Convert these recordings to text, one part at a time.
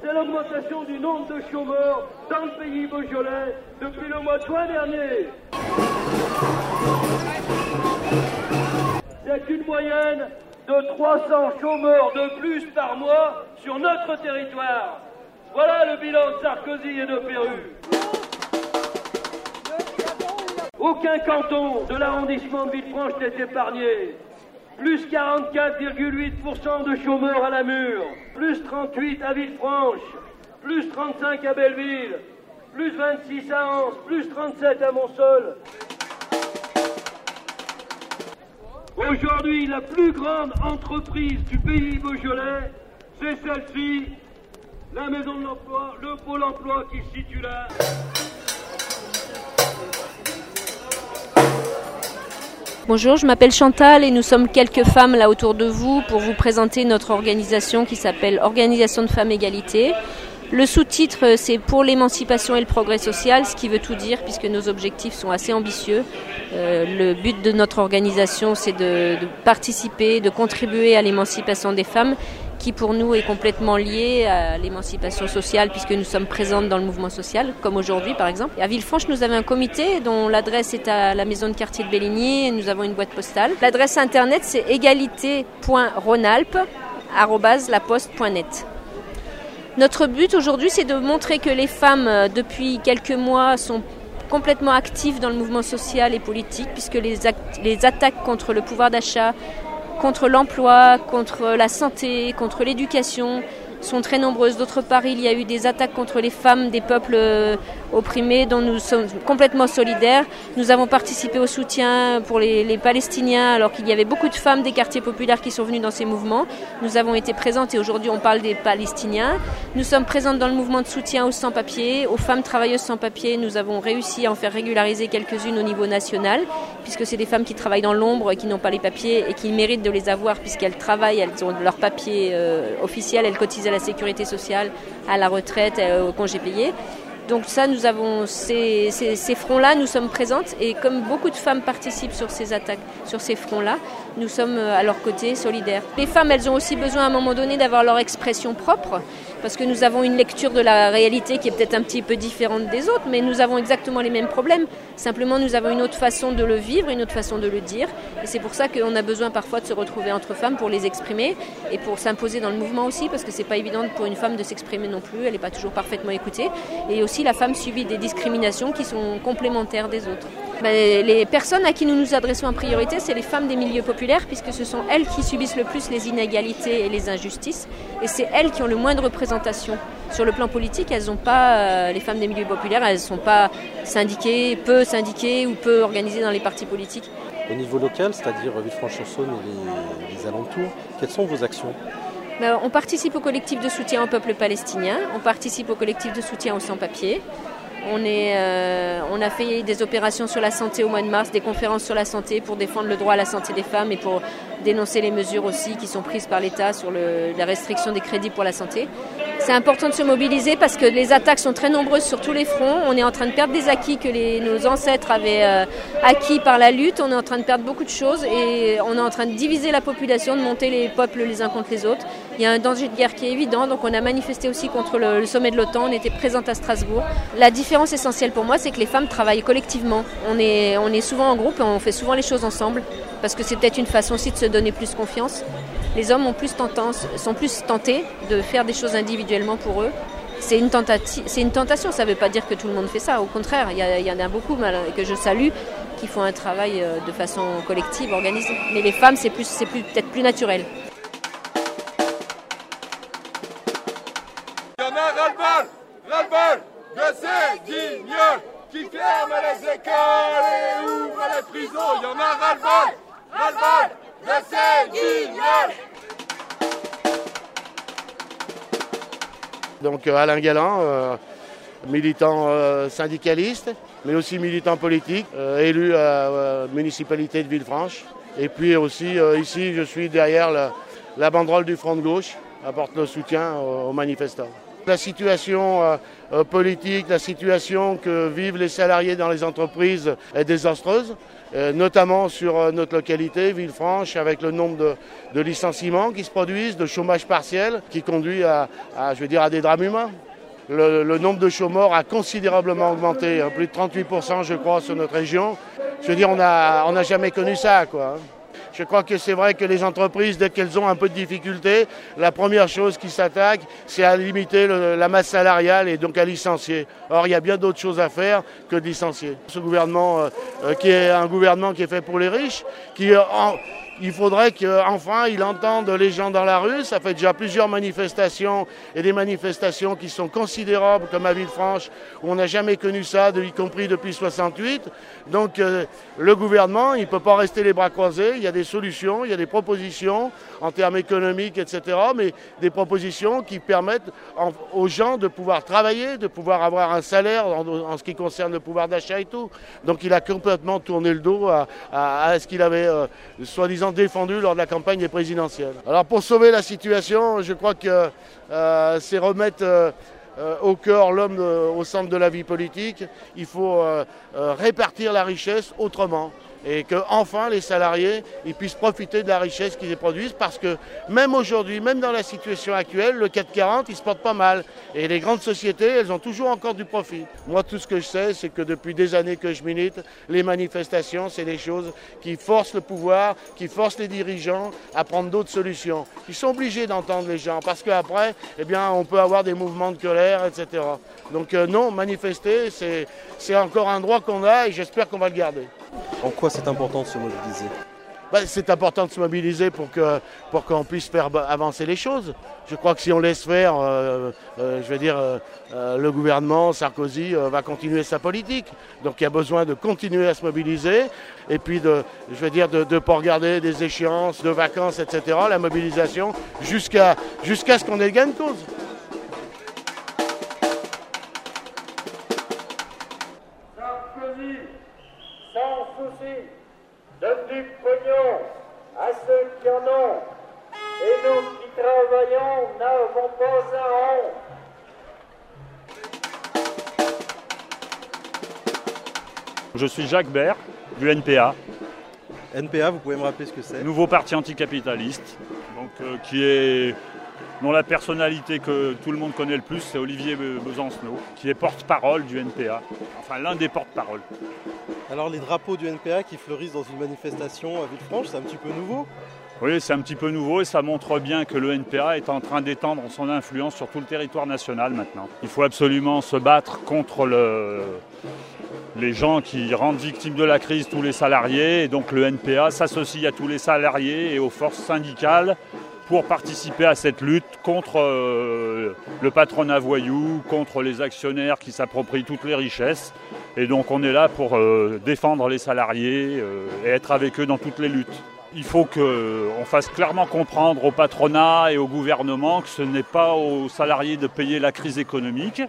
c'est l'augmentation du nombre de chômeurs dans le pays beaujolais depuis le mois de juin dernier. C'est une moyenne de 300 chômeurs de plus par mois sur notre territoire. Voilà le bilan de Sarkozy et de Perru. Aucun canton de l'arrondissement de Villefranche n'est épargné. Plus 44,8% de chômeurs à la mure, plus 38 à Villefranche, plus 35 à Belleville, plus 26 à Anse, plus 37 à Montsol. Aujourd'hui, la plus grande entreprise du pays beaujolais, c'est celle-ci, la Maison de l'Emploi, le Pôle emploi qui se situe là. Bonjour, je m'appelle Chantal et nous sommes quelques femmes là autour de vous pour vous présenter notre organisation qui s'appelle Organisation de femmes égalité. Le sous-titre, c'est pour l'émancipation et le progrès social, ce qui veut tout dire puisque nos objectifs sont assez ambitieux. Euh, le but de notre organisation, c'est de, de participer, de contribuer à l'émancipation des femmes qui pour nous est complètement lié à l'émancipation sociale puisque nous sommes présentes dans le mouvement social, comme aujourd'hui par exemple. Et à Villefranche, nous avons un comité dont l'adresse est à la maison de quartier de Bélligny et nous avons une boîte postale. L'adresse internet c'est égalité.ronalpe.laposte.net. Notre but aujourd'hui c'est de montrer que les femmes depuis quelques mois sont complètement actives dans le mouvement social et politique puisque les attaques contre le pouvoir d'achat contre l'emploi, contre la santé, contre l'éducation sont très nombreuses. D'autre part, il y a eu des attaques contre les femmes des peuples euh, opprimés dont nous sommes complètement solidaires. Nous avons participé au soutien pour les, les Palestiniens alors qu'il y avait beaucoup de femmes des quartiers populaires qui sont venues dans ces mouvements. Nous avons été présentes et aujourd'hui on parle des Palestiniens. Nous sommes présentes dans le mouvement de soutien aux sans-papiers, aux femmes travailleuses sans-papiers. Nous avons réussi à en faire régulariser quelques-unes au niveau national puisque c'est des femmes qui travaillent dans l'ombre et qui n'ont pas les papiers et qui méritent de les avoir puisqu'elles travaillent, elles ont leurs papiers euh, officiels, elles cotisent la sécurité sociale, à la retraite, euh, au congé payé. Donc ça, nous avons ces, fronts-là, nous sommes présentes et comme beaucoup de femmes participent sur ces attaques, sur ces fronts-là, nous sommes euh, à leur côté solidaires. Les femmes, elles ont aussi besoin à un moment donné d'avoir leur expression propre parce que nous avons une lecture de la réalité qui est peut-être un petit peu différente des autres, mais nous avons exactement les mêmes problèmes. Simplement, nous avons une autre façon de le vivre, une autre façon de le dire. Et c'est pour ça qu'on a besoin parfois de se retrouver entre femmes pour les exprimer et pour s'imposer dans le mouvement aussi, parce que c'est pas évident pour une femme de s'exprimer non plus. Elle n'est pas toujours parfaitement écoutée. Et aussi, la femme subit des discriminations qui sont complémentaires des autres. Ben, les personnes à qui nous nous adressons en priorité, c'est les femmes des milieux populaires, puisque ce sont elles qui subissent le plus les inégalités et les injustices. Et c'est elles qui ont le moins de représentation. Sur le plan politique, elles ont pas, euh, les femmes des milieux populaires, elles ne sont pas syndiquées, peu syndiquées ou peu organisées dans les partis politiques. Au niveau local, c'est-à-dire Villefranche-sur-Saône et les, les alentours, quelles sont vos actions? Ben, On participe au collectif de soutien au peuple palestinien, on participe au collectif de soutien aux sans-papiers. On, est, euh, on, a fait des opérations sur la santé au mois de mars, des conférences sur la santé pour défendre le droit à la santé des femmes et pour dénoncer les mesures aussi qui sont prises par l'État sur la restriction des crédits pour la santé. C'est important de se mobiliser parce que les attaques sont très nombreuses sur tous les fronts. On est en train de perdre des acquis que nos ancêtres avaient euh, acquis par la lutte. On est en train de perdre beaucoup de choses et on est en train de diviser la population, de monter les peuples les uns contre les autres. Il y a un danger de guerre qui est évident, donc on a manifesté aussi contre le, sommet de l'OTAN. On était présente à Strasbourg. La différence essentielle pour moi, c'est que les femmes travaillent collectivement. On est, on est souvent en groupe et on fait souvent les choses ensemble parce que c'est peut-être une façon aussi de se donner plus confiance. Les hommes sont plus tentés de faire des choses individuellement pour eux. C'est une, une, tentation, ça ne veut pas dire que tout le monde fait ça, au contraire, il y, en a beaucoup que je salue qui font un travail de façon collective, organisée. Mais les femmes, c'est peut-être plus, plus, plus naturel. Ouvrent les prisons. A guignols. Donc Alain Galland, euh, militant euh, syndicaliste, mais aussi militant politique, euh, élu à la municipalité de Villefranche. Et puis aussi ici, je suis derrière la, banderole du Front de gauche, apporte le soutien aux manifestants. La situation euh, euh, politique, la situation que vivent les salariés dans les entreprises est désastreuse, euh, notamment sur notre localité, Villefranche, avec le nombre de, licenciements qui se produisent, de chômage partiel qui conduit à, des drames humains. Le, nombre de chômeurs a considérablement augmenté, hein, plus de 38% je crois sur notre région. Je veux dire, on n'a jamais connu ça. Quoi. Je crois que c'est vrai que les entreprises, dès qu'elles ont un peu de difficultés, la première chose qui s'attaque, c'est à limiter la masse salariale et donc à licencier. Or, il y a bien d'autres choses à faire que de licencier. Ce gouvernement, euh, euh, qui est un gouvernement qui est fait pour les riches, qui euh, il faudrait qu'enfin il entende les gens dans la rue. Ça fait déjà plusieurs manifestations et des manifestations qui sont considérables comme à Villefranche où on n'a jamais connu ça, y compris depuis 68. Donc euh, le gouvernement, il ne peut pas rester les bras croisés. Il y a des solutions, il y a des propositions en termes économiques, etc. Mais des propositions qui permettent aux gens de pouvoir travailler, de pouvoir avoir un salaire en, ce qui concerne le pouvoir d'achat et tout. Donc il a complètement tourné le dos à, ce qu'il avait euh, soi-disant défendu lors de la campagne présidentielle. Alors pour sauver la situation, je crois que euh, c'est remettre euh, euh, au cœur l'homme au centre de la vie politique. Il faut répartir la richesse autrement et que enfin les salariés puissent profiter de la richesse qu'ils produisent parce que même aujourd'hui, même dans la situation actuelle, le 440 il se porte pas mal et les grandes sociétés elles ont toujours encore du profit. Moi tout ce que je sais c'est que depuis des années que je milite, les manifestations c'est des choses qui forcent le pouvoir, qui forcent les dirigeants à prendre d'autres solutions. Ils sont obligés d'entendre les gens parce qu'après eh on peut avoir des mouvements de colère etc. Donc euh, non, manifester c'est encore un droit qu'on a et j'espère qu'on va le garder. En quoi c'est important de se mobiliser bah, c'est important de se mobiliser pour qu'on pour qu'on puisse faire avancer les choses. Je crois que si on laisse faire, euh, euh, je veux dire, euh, le gouvernement, Sarkozy, va continuer sa politique. Donc il y a besoin de continuer à se mobiliser et puis de, je veux dire, de ne pas regarder des échéances de vacances, etc. La mobilisation jusqu'à jusqu'à ce qu'on ait gain de cause. Suis Jacques Bert, du NPA. NPA, vous pouvez me rappeler ce que c'est? Nouveau parti anticapitaliste, donc, euh, qui est dont la personnalité que tout le monde connaît le plus, c'est Olivier Besancenot, qui est porte-parole du NPA, enfin l'un des porte-paroles. Alors les drapeaux du NPA qui fleurissent dans une manifestation à Villefranche, c'est un petit peu nouveau? Oui, c'est un petit peu nouveau et ça montre bien que le NPA est en train d'étendre son influence sur tout le territoire national maintenant. Il faut absolument se battre contre les gens qui rendent victimes de la crise tous les salariés et donc le NPA s'associe à tous les salariés et aux forces syndicales pour participer à cette lutte contre euh, le patronat voyou, contre les actionnaires qui s'approprient toutes les richesses. Et donc on est là pour euh, défendre les salariés euh, et être avec eux dans toutes les luttes. Il faut qu'on fasse clairement comprendre au patronat et au gouvernement que ce n'est pas aux salariés de payer la crise économique,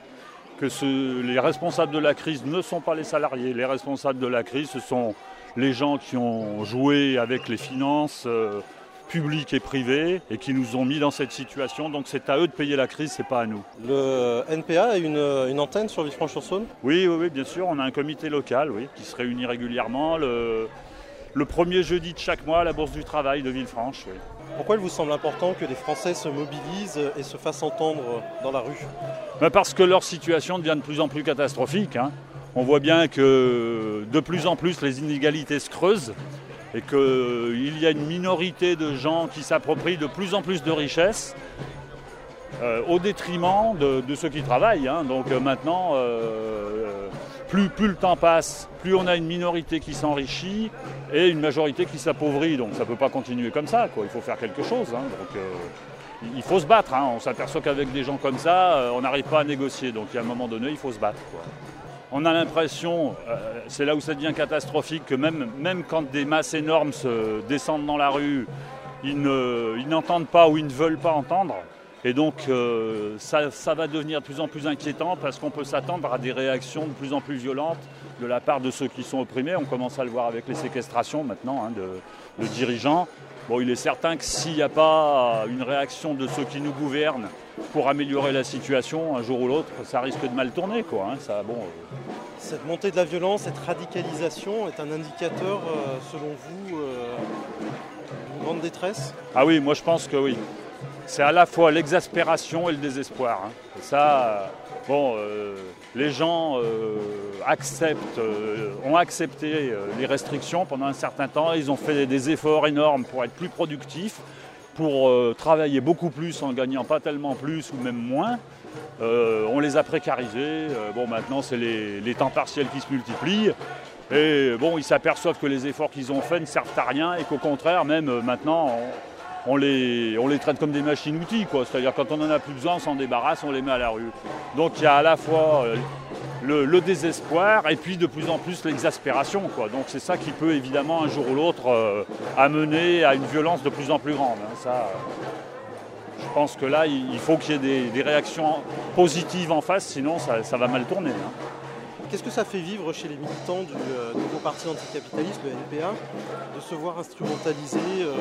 que les responsables de la crise ne sont pas les salariés. Les responsables de la crise, ce sont les gens qui ont joué avec les finances publics et privés et qui nous ont mis dans cette situation. Donc c'est à eux de payer la crise, c'est pas à nous. Le NPA a une, antenne sur Villefranche-sur-Saône? Oui, oui, bien sûr. On a un comité local oui, qui se réunit régulièrement le, le premier jeudi de chaque mois à la Bourse du Travail de Villefranche. Pourquoi il vous semble important que les Français se mobilisent et se fassent entendre dans la rue? Ben, Parce que leur situation devient de plus en plus catastrophique. Hein. On voit bien que de plus en plus les inégalités se creusent et qu'il y a une minorité de gens qui s'approprient de plus en plus de richesses euh, au détriment de, ceux qui travaillent. Hein. Donc euh, maintenant, euh, plus, le temps passe, plus on a une minorité qui s'enrichit et une majorité qui s'appauvrit. Donc ça ne peut pas continuer comme ça. Il faut faire quelque chose. Hein. Donc, il faut se battre. Hein. On s'aperçoit qu'avec des gens comme ça, on n'arrive pas à négocier. Donc à un moment donné, il faut se battre on a l'impression, euh, c'est là où ça devient catastrophique, que même, même quand des masses énormes se descendent dans la rue, ils, n'entendent pas ou ils ne veulent pas entendre. Et donc euh, ça, va devenir de plus en plus inquiétant parce qu'on peut s'attendre à des réactions de plus en plus violentes de la part de ceux qui sont opprimés. On commence à le voir avec les séquestrations maintenant hein, de, dirigeants. Bon, il est certain que s'il n'y a pas une réaction de ceux qui nous gouvernent pour améliorer la situation, un jour ou l'autre, ça risque de mal tourner. Quoi, hein. ça, bon, euh. Cette montée de la violence, cette radicalisation est un indicateur, euh, selon vous, d'une grande détresse? Ah oui, moi je pense que oui. C'est à la fois l'exaspération et le désespoir. hein. Ça, bon, euh, les gens euh, acceptent, euh, ont accepté euh, les restrictions pendant un certain temps. Ils ont fait des efforts énormes pour être plus productifs, pour euh, travailler beaucoup plus en gagnant pas tellement plus ou même moins. Euh, on les a précarisés. Euh, bon, maintenant, c'est les, temps partiels qui se multiplient. Et bon, ils s'aperçoivent que les efforts qu'ils ont faits ne servent à rien et qu'au contraire, même euh, maintenant, on les, on les traite comme des machines-outils. C'est-à-dire, quand on n'en a plus besoin, on s'en débarrasse, on les met à la rue. Donc, il y a à la fois euh, le, désespoir et puis de plus en plus l'exaspération. Donc, c'est ça qui peut évidemment, un jour ou l'autre, euh, amener à une violence de plus en plus grande. hein. Ça, je pense que là, il faut qu'il y ait des, réactions positives en face, sinon ça, va mal tourner. hein. Qu'est-ce que ça fait vivre chez les militants du euh, nouveau parti anticapitaliste, le NPA, de se voir instrumentalisés euh,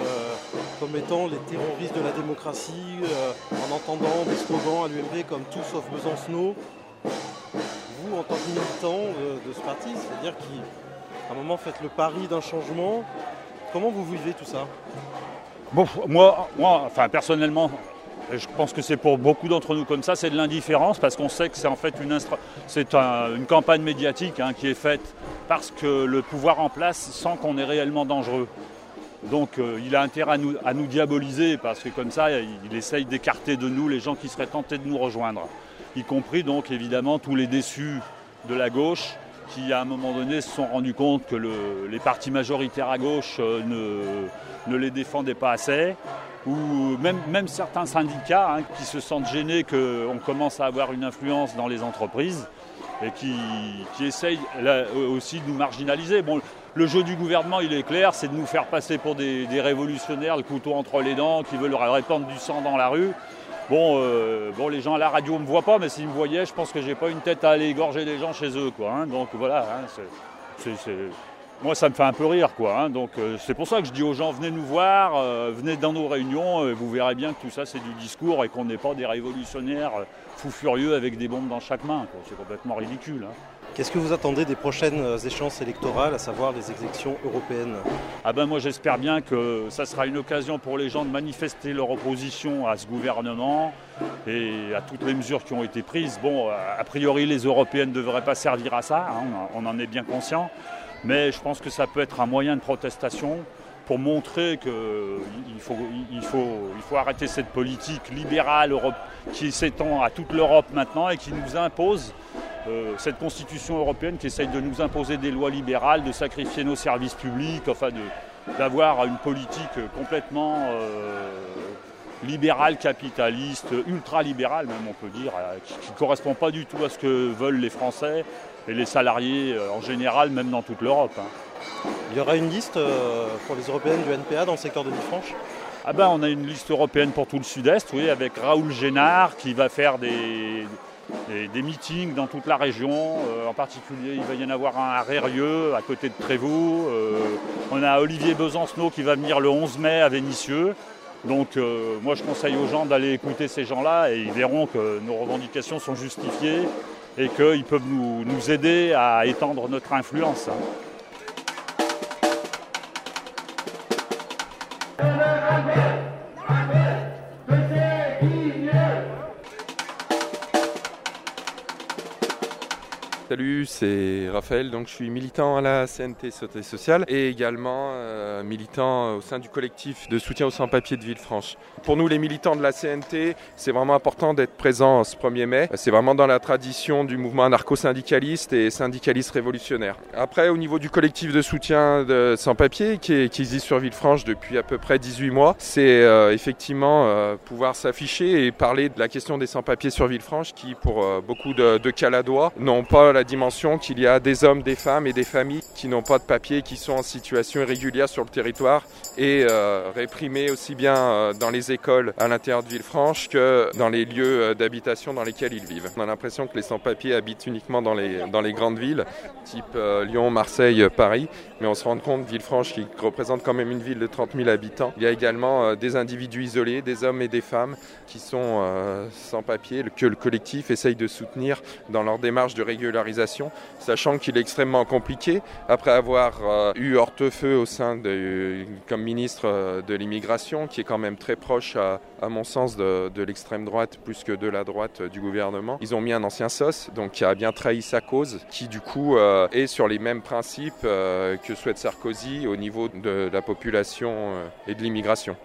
comme étant les terroristes de la démocratie, euh, en entendant des slogans à l'UMP comme tout sauf Besancenot Vous, en tant que militant euh, de ce parti, c'est-à-dire qui, à un moment, faites le pari d'un changement, comment vous vivez tout ça? Bon, moi, moi, enfin personnellement, je pense que c'est pour beaucoup d'entre nous comme ça, c'est de l'indifférence parce qu'on sait que c'est en fait une, une campagne médiatique hein, qui est faite parce que le pouvoir en place sent qu'on est réellement dangereux. Donc euh, il a intérêt à nous, diaboliser parce que comme ça, il, essaye d'écarter de nous les gens qui seraient tentés de nous rejoindre, y compris donc évidemment tous les déçus de la gauche qui à un moment donné se sont rendus compte que le- les partis majoritaires à gauche euh, ne, les défendaient pas assez, ou même, certains syndicats hein, qui se sentent gênés qu'on commence à avoir une influence dans les entreprises et qui, essayent aussi de nous marginaliser. Le jeu du gouvernement, il est clair, c'est de nous faire passer pour des, révolutionnaires, le couteau entre les dents, qui veulent répandre du sang dans la rue. Bon, euh, bon, les gens à la radio ne me voient pas, mais s'ils me voyaient, je pense que j'ai pas une tête à aller égorger des gens chez eux, quoi. hein. Donc voilà, hein, moi ça me fait un peu rire, quoi. hein. Donc euh, c'est pour ça que je dis aux gens, venez nous voir, euh, venez dans nos réunions, vous verrez bien que tout ça c'est du discours et qu'on n'est pas des révolutionnaires fous furieux avec des bombes dans chaque main. C'est complètement ridicule. Qu'est-ce que vous attendez des prochaines euh, échéances électorales, à savoir les élections européennes? Ah ben moi j'espère bien que ça sera une occasion pour les gens de manifester leur opposition à ce gouvernement et à toutes les mesures qui ont été prises. Bon, a priori les européennes ne devraient pas servir à ça, hein, on en- est bien conscient, mais je pense que ça peut être un moyen de protestation pour montrer qu'il faut, faut, arrêter cette politique libérale qui s'étend à toute l'Europe maintenant et qui nous impose euh, cette constitution européenne qui essaye de nous imposer des lois libérales, de sacrifier nos services publics, enfin d'avoir une politique complètement euh, libérale, capitaliste, ultra-libérale même on peut dire, euh, qui ne correspond pas du tout à ce que veulent les Français et les salariés en général, même dans toute l'Europe. hein. Il y aura une liste pour les européennes du NPA dans le secteur de Villefranche? Ah ben, on a une liste européenne pour tout le sud-est, oui, avec Raoul Génard qui va faire des, des, des meetings dans toute la région. Euh, en particulier, il va y en avoir un à Rérieux, à côté de Trévoux. Euh, on a Olivier Besancenot qui va venir le 11 mai à Vénissieux. Donc euh, moi je conseille aux gens d'aller écouter ces gens-là et ils verront que nos revendications sont justifiées et qu'ils peuvent nous aider à étendre notre influence. Salut, c'est Raphaël, donc je suis militant à la CNT Sauté Sociale et également euh, militant au sein du collectif de soutien aux sans-papiers de Villefranche. Pour nous les militants de la CNT, c'est vraiment important d'être présent ce 1er mai. C'est vraiment dans la tradition du mouvement anarcho-syndicaliste et syndicaliste révolutionnaire. Après, au niveau du collectif de soutien de sans-papiers qui, existe sur Villefranche depuis à peu près 18 mois, c'est euh, effectivement euh, pouvoir s'afficher et parler de la question des sans-papiers sur Villefranche qui, pour beaucoup de, de Caladois, n'ont pas la dimension qu'il y a des hommes, des femmes et des familles qui n'ont pas de papier, qui sont en situation irrégulière sur le territoire et euh, réprimés aussi bien euh, dans les écoles à l'intérieur de Villefranche que dans les lieux euh, d'habitation dans lesquels ils vivent. On a l'impression que les sans-papiers habitent uniquement dans les, dans les grandes villes, type Lyon, Marseille, Paris, mais on se rend compte, Villefranche, qui représente quand même une ville de 30 000 habitants, il y a également des individus isolés, des hommes et des femmes qui sont sans papier, que le collectif essaye de soutenir dans leur démarche de régularisation, sachant qu'il est extrêmement compliqué. Après avoir euh, eu Hortefeux au sein de, comme ministre euh, de l'immigration, qui est quand même très proche, à, mon sens, de, l'extrême droite plus que de la droite du gouvernement, ils ont mis un ancien SOS, donc qui a bien trahi sa cause, qui du coup euh, est sur les mêmes principes que souhaite Sarkozy au niveau de la population et de l'immigration.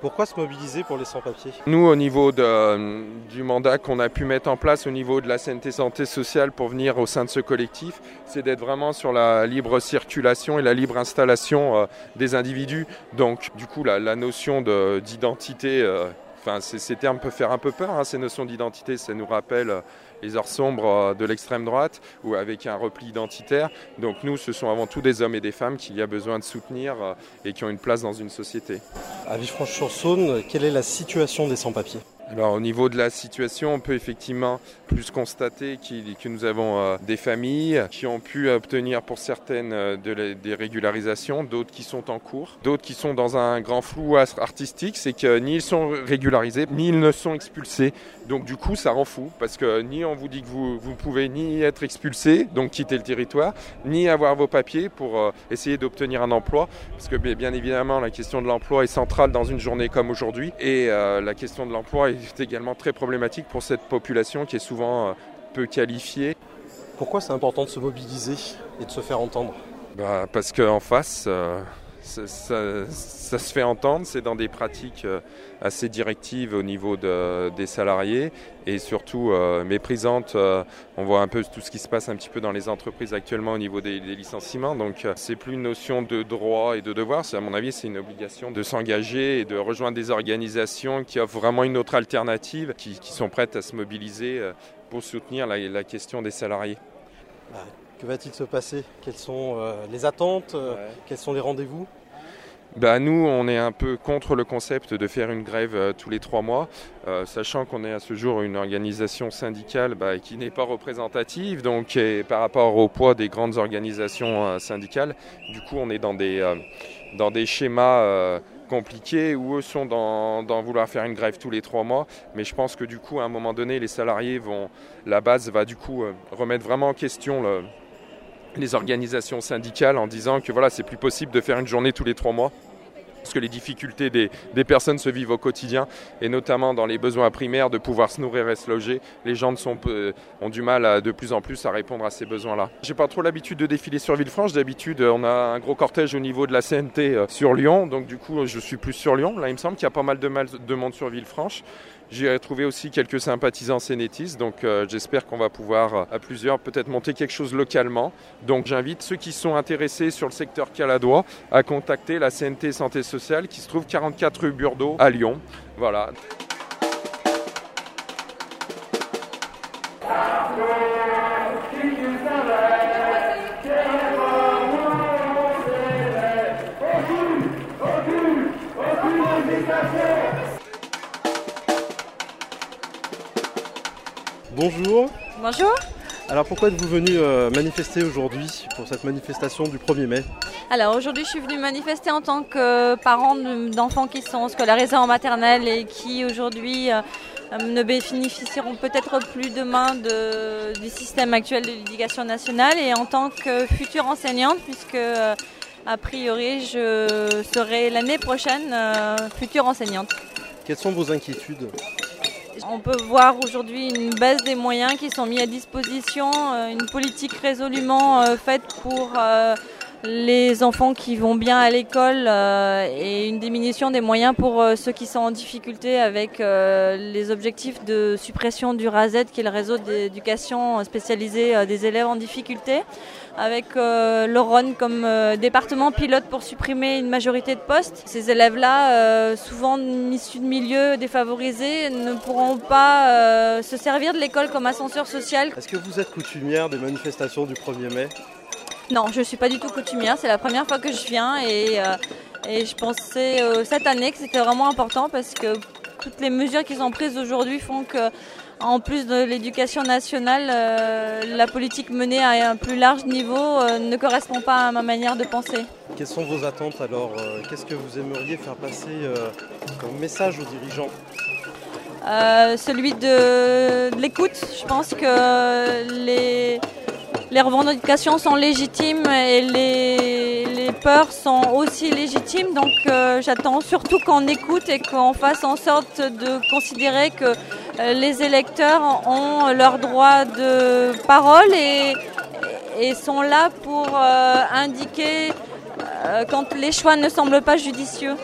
Pourquoi se mobiliser pour les sans-papiers? Nous, au niveau de, du mandat qu'on a pu mettre en place au niveau de la CNT Santé Sociale pour venir au sein de ce collectif, c'est d'être vraiment sur la libre circulation et la libre installation euh, des individus. Donc, du coup, la, notion d'identité, euh, enfin, ces termes peuvent faire un peu peur, hein, ces notions d'identité, ça nous rappelle euh, les heures sombres euh, de l'extrême droite ou avec un repli identitaire. Donc nous, ce sont avant tout des hommes et des femmes qu'il y a besoin de soutenir euh, et qui ont une place dans une société. À Villefranche-sur-Saône, quelle est la situation des sans-papiers? Alors au niveau de la situation, on peut effectivement plus constater que nous avons euh, des familles qui ont pu obtenir pour certaines euh, des régularisations, d'autres qui sont en cours, d'autres qui sont dans un grand flou artistique, c'est que ni ils sont régularisés, ni ils ne sont expulsés. Donc du coup, ça rend fou parce que ni on vous dit que vous ne pouvez ni être expulsé, donc quitter le territoire, ni avoir vos papiers pour euh, essayer d'obtenir un emploi, parce que bien évidemment la question de l'emploi est centrale dans une journée comme aujourd'hui, et la question de l'emploi est également très problématique pour cette population qui est souvent euh, peu qualifiée. Pourquoi c'est important de se mobiliser et de se faire entendre? Bah, Parce qu'en face, ça, se fait entendre, c'est dans des pratiques euh, assez directives au niveau des salariés et surtout euh, méprisantes. Euh, on voit un peu tout ce qui se passe un petit peu dans les entreprises actuellement au niveau des, licenciements. Donc c'est plus une notion de droit et de devoir, c'est à mon avis c'est une obligation de s'engager et de rejoindre des organisations qui offrent vraiment une autre alternative, qui, sont prêtes à se mobiliser pour soutenir la, question des salariés. Que va-t-il se passer? Quelles sont euh, les attentes euh, Quels sont les rendez-vous? Bah, nous, on est un peu contre le concept de faire une grève euh, tous les trois mois, sachant qu'on est à ce jour une organisation syndicale bah, qui n'est pas représentative, donc par rapport au poids des grandes organisations syndicales, du coup, on est dans des, dans des schémas compliqués où eux sont dans, dans, vouloir faire une grève tous les trois mois. Mais je pense que du coup, à un moment donné, les salariés vont, la base va du coup remettre vraiment en question le, les organisations syndicales en disant que voilà, c'est plus possible de faire une journée tous les trois mois parce que les difficultés des, personnes se vivent au quotidien, et notamment dans les besoins primaires de pouvoir se nourrir et se loger. Les gens ont du mal de plus en plus à répondre à ces besoins-là. J'ai pas trop l'habitude de défiler sur Villefranche. D'habitude, on a un gros cortège au niveau de la CNT euh, sur Lyon, donc du coup, je suis plus sur Lyon. Là, il me semble qu'il y a pas mal de, monde sur Villefranche. J'ai retrouvé aussi quelques sympathisants sénétistes, donc euh, j'espère qu'on va pouvoir euh, à plusieurs peut-être monter quelque chose localement. Donc j'invite ceux qui sont intéressés sur le secteur caladois à contacter la CNT Santé Sociale qui se trouve 44 rue Burdeau à Lyon. Voilà. Bonjour. Bonjour. Alors pourquoi êtes-vous venu euh, manifester aujourd'hui pour cette manifestation du 1er mai? Alors aujourd'hui je suis venue manifester en tant que parent d'enfants qui sont scolarisés en maternelle et qui aujourd'hui euh, ne bénéficieront peut-être plus demain du système actuel de l'éducation nationale et en tant que future enseignante puisque euh, a priori je serai l'année prochaine future enseignante. Quelles sont vos inquiétudes? On peut voir aujourd'hui une baisse des moyens qui sont mis à disposition, euh, une politique résolument euh, faite pour euh, les enfants qui vont bien à l'école euh, et une diminution des moyens pour euh, ceux qui sont en difficulté avec euh, les objectifs de suppression du RASET, qui est le réseau d'éducation spécialisée des élèves en difficulté, avec le RON comme département pilote pour supprimer une majorité de postes. Ces élèves-là, souvent issus de milieux défavorisés, ne pourront pas se servir de l'école comme ascenseur social. Est-ce que vous êtes coutumière des manifestations du 1er mai? Non, je ne suis pas du tout coutumière. C'est la première fois que je viens et, euh, je pensais euh, cette année que c'était vraiment important parce que toutes les mesures qui sont prises aujourd'hui font que, en plus de l'éducation nationale, euh, la politique menée à un plus large niveau ne correspond pas à ma manière de penser. Quelles sont vos attentes alors Qu'est-ce que vous aimeriez faire passer comme message aux dirigeants? Celui de l'écoute. Je pense que les, les revendications sont légitimes et les, peurs sont aussi légitimes. Donc euh, j'attends surtout qu'on écoute et qu'on fasse en sorte de considérer que euh, les électeurs ont leur droit de parole et, sont là pour euh, indiquer quand les choix ne semblent pas judicieux.